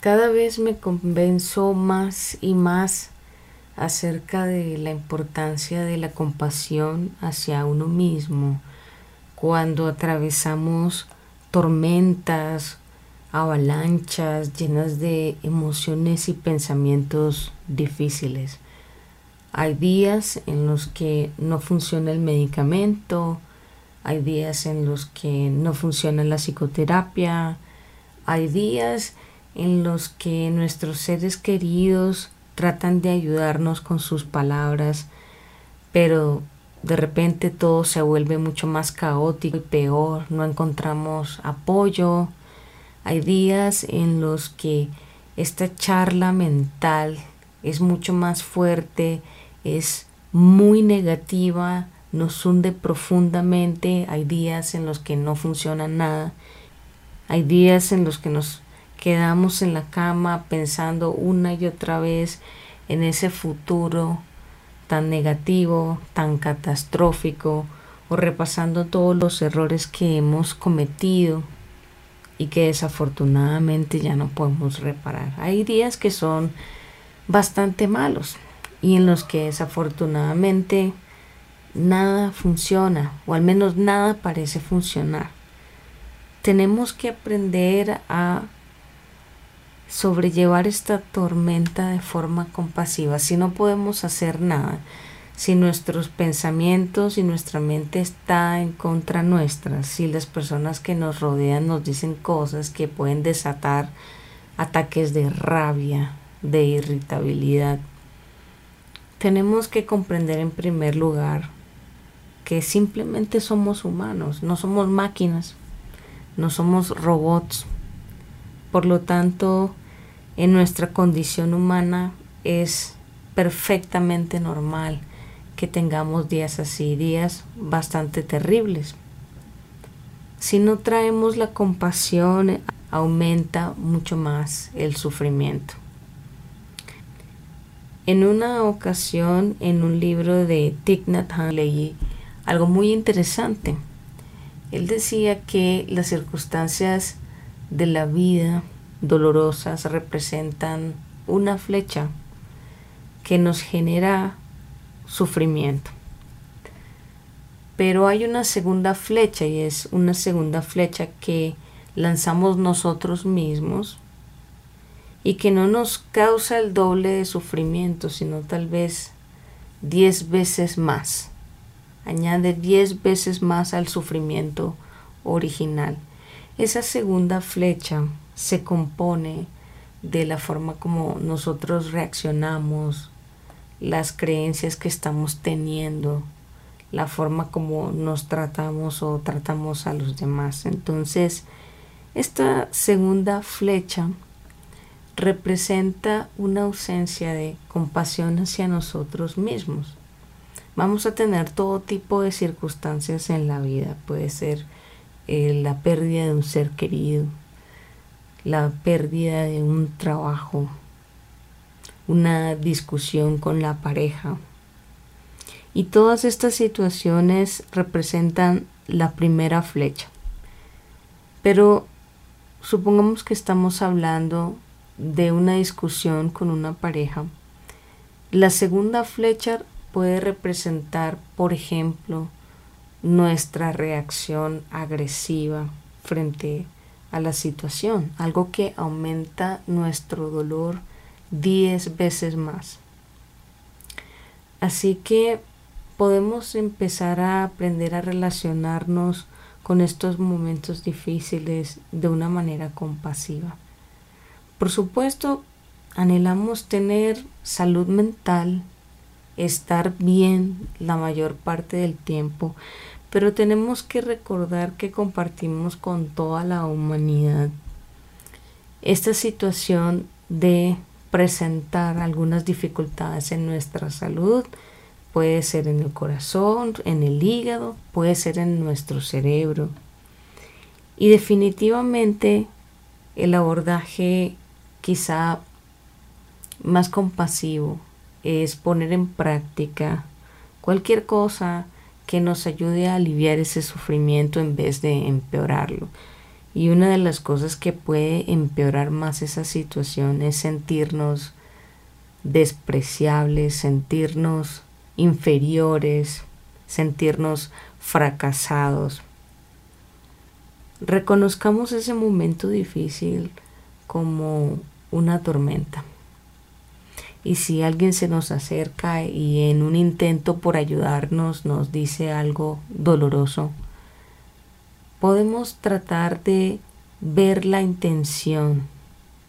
cada vez me convenzo más y más acerca de la importancia de la compasión hacia uno mismo cuando atravesamos tormentas, avalanchas llenas de emociones y pensamientos difíciles. Hay días en los que no funciona el medicamento, hay días en los que no funciona la psicoterapia, hay días en los que nuestros seres queridos tratan de ayudarnos con sus palabras, pero de repente todo se vuelve mucho más caótico y peor, no encontramos apoyo. Hay días en los que esta charla mental es mucho más fuerte, es muy negativa, nos hunde profundamente, hay días en los que no funciona nada, hay días en los que nos quedamos en la cama pensando una y otra vez en ese futuro tan negativo, tan catastrófico, o repasando todos los errores que hemos cometido y que desafortunadamente ya no podemos reparar. Hay días que son bastante malos y en los que desafortunadamente nada funciona o al menos nada parece funcionar. Tenemos que aprender a sobrellevar esta tormenta de forma compasiva. Si no podemos hacer nada, si nuestros pensamientos y nuestra mente está en contra nuestra, si las personas que nos rodean nos dicen cosas que pueden desatar ataques de rabia, de irritabilidad, tenemos que comprender en primer lugar que simplemente somos humanos, no somos máquinas, no somos robots. Por lo tanto, en nuestra condición humana es perfectamente normal que tengamos días así, días bastante terribles. Si no traemos la compasión, aumenta mucho más el sufrimiento. En una ocasión, en un libro de Thich Nhat Hanh, leí algo muy interesante. Él decía que las circunstancias de la vida dolorosas representan una flecha que nos genera sufrimiento. Pero hay una segunda flecha y es una segunda flecha que lanzamos nosotros mismos y que no nos causa el doble de sufrimiento, sino tal vez diez veces más. Añade diez veces más al sufrimiento original. Esa segunda flecha se compone de la forma como nosotros reaccionamos, las creencias que estamos teniendo, la forma como nos tratamos o tratamos a los demás. Entonces, esta segunda flecha representa una ausencia de compasión hacia nosotros mismos. Vamos a tener todo tipo de circunstancias en la vida. Puede ser eh, la pérdida de un ser querido, la pérdida de un trabajo, una discusión con la pareja. Y todas estas situaciones representan la primera flecha. Pero supongamos que estamos hablando de una discusión con una pareja. La segunda flecha puede representar, por ejemplo, nuestra reacción agresiva frente a a la situación, algo que aumenta nuestro dolor diez veces más. Así que podemos empezar a aprender a relacionarnos con estos momentos difíciles de una manera compasiva. Por supuesto, anhelamos tener salud mental, estar bien la mayor parte del tiempo, pero tenemos que recordar que compartimos con toda la humanidad esta situación de presentar algunas dificultades en nuestra salud, puede ser en el corazón, en el hígado, puede ser en nuestro cerebro. Y definitivamente el abordaje quizá más compasivo es poner en práctica cualquier cosa que nos ayude a aliviar ese sufrimiento en vez de empeorarlo. Y una de las cosas que puede empeorar más esa situación es sentirnos despreciables, sentirnos inferiores, sentirnos fracasados. Reconozcamos ese momento difícil como una tormenta. Y si alguien se nos acerca y en un intento por ayudarnos nos dice algo doloroso, podemos tratar de ver la intención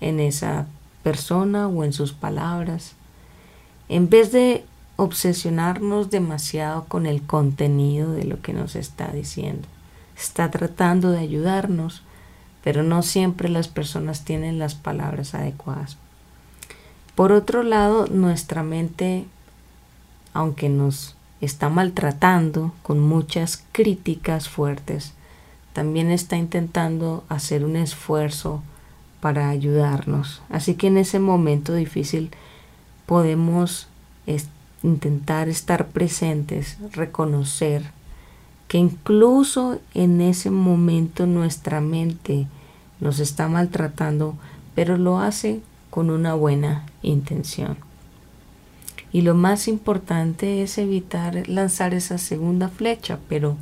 en esa persona o en sus palabras, en vez de obsesionarnos demasiado con el contenido de lo que nos está diciendo. Está tratando de ayudarnos, pero no siempre las personas tienen las palabras adecuadas. Por otro lado, nuestra mente, aunque nos está maltratando con muchas críticas fuertes, también está intentando hacer un esfuerzo para ayudarnos. Así que en ese momento difícil podemos intentar estar presentes, reconocer que incluso en ese momento nuestra mente nos está maltratando, pero lo hace con una buena intención. Y lo más importante es evitar lanzar esa segunda flecha, pero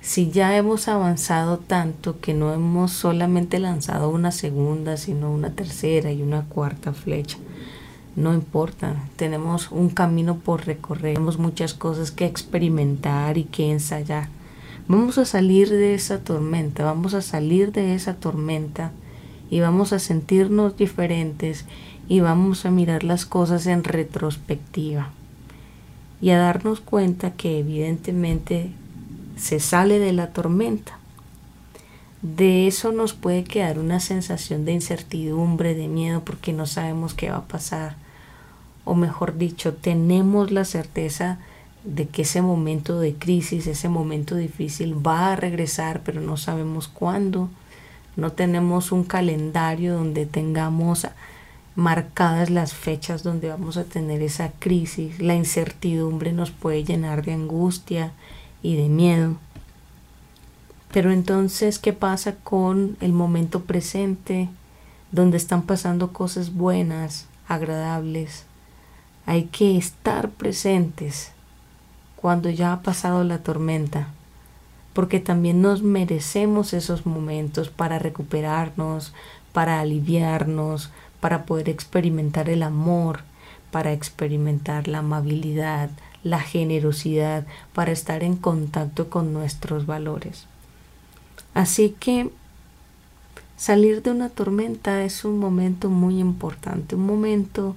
si ya hemos avanzado tanto que no hemos solamente lanzado una segunda, sino una tercera y una cuarta flecha, no importa, tenemos un camino por recorrer, tenemos muchas cosas que experimentar y que ensayar. Vamos a salir de esa tormenta, vamos a salir de esa tormenta y vamos a sentirnos diferentes y vamos a mirar las cosas en retrospectiva y a darnos cuenta que evidentemente se sale de la tormenta. De eso nos puede quedar una sensación de incertidumbre, de miedo, porque no sabemos qué va a pasar. O mejor dicho, tenemos la certeza de que ese momento de crisis, ese momento difícil va a regresar, pero no sabemos cuándo. No tenemos un calendario donde tengamos marcadas las fechas donde vamos a tener esa crisis. La incertidumbre nos puede llenar de angustia y de miedo. Pero entonces, ¿qué pasa con el momento presente, donde están pasando cosas buenas, agradables? Hay que estar presentes cuando ya ha pasado la tormenta, porque también nos merecemos esos momentos para recuperarnos, para aliviarnos, para poder experimentar el amor, para experimentar la amabilidad, la generosidad, para estar en contacto con nuestros valores. Así que salir de una tormenta es un momento muy importante, un momento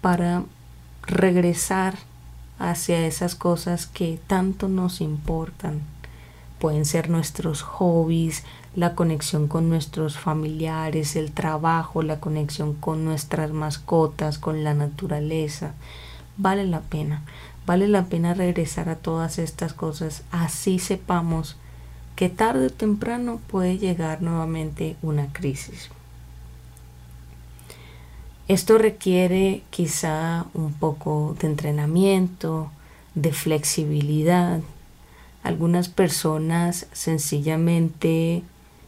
para regresar hacia esas cosas que tanto nos importan. Pueden ser nuestros hobbies, la conexión con nuestros familiares, el trabajo, la conexión con nuestras mascotas, con la naturaleza. Vale la pena. Vale la pena regresar a todas estas cosas, así sepamos que tarde o temprano puede llegar nuevamente una crisis. Esto requiere quizá un poco de entrenamiento, de flexibilidad. Algunas personas sencillamente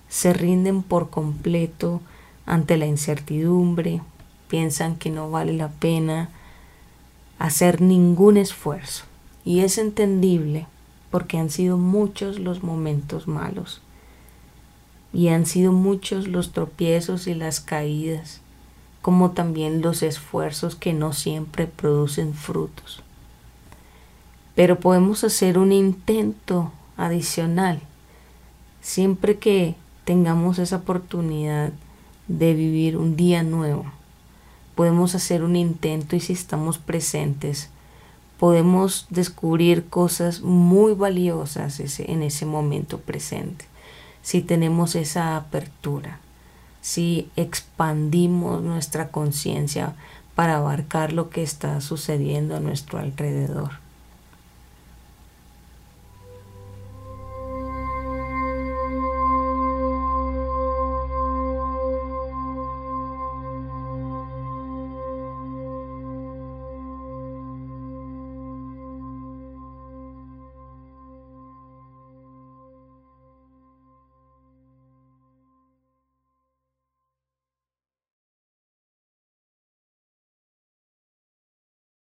se rinden por completo ante la incertidumbre, piensan que no vale la pena hacer ningún esfuerzo. Y es entendible porque han sido muchos los momentos malos y han sido muchos los tropiezos y las caídas, como también los esfuerzos que no siempre producen frutos. Pero podemos hacer un intento adicional siempre que tengamos esa oportunidad de vivir un día nuevo podemos hacer un intento y si estamos presentes, podemos descubrir cosas muy valiosas en ese momento presente. Si tenemos esa apertura, si expandimos nuestra conciencia para abarcar lo que está sucediendo a nuestro alrededor.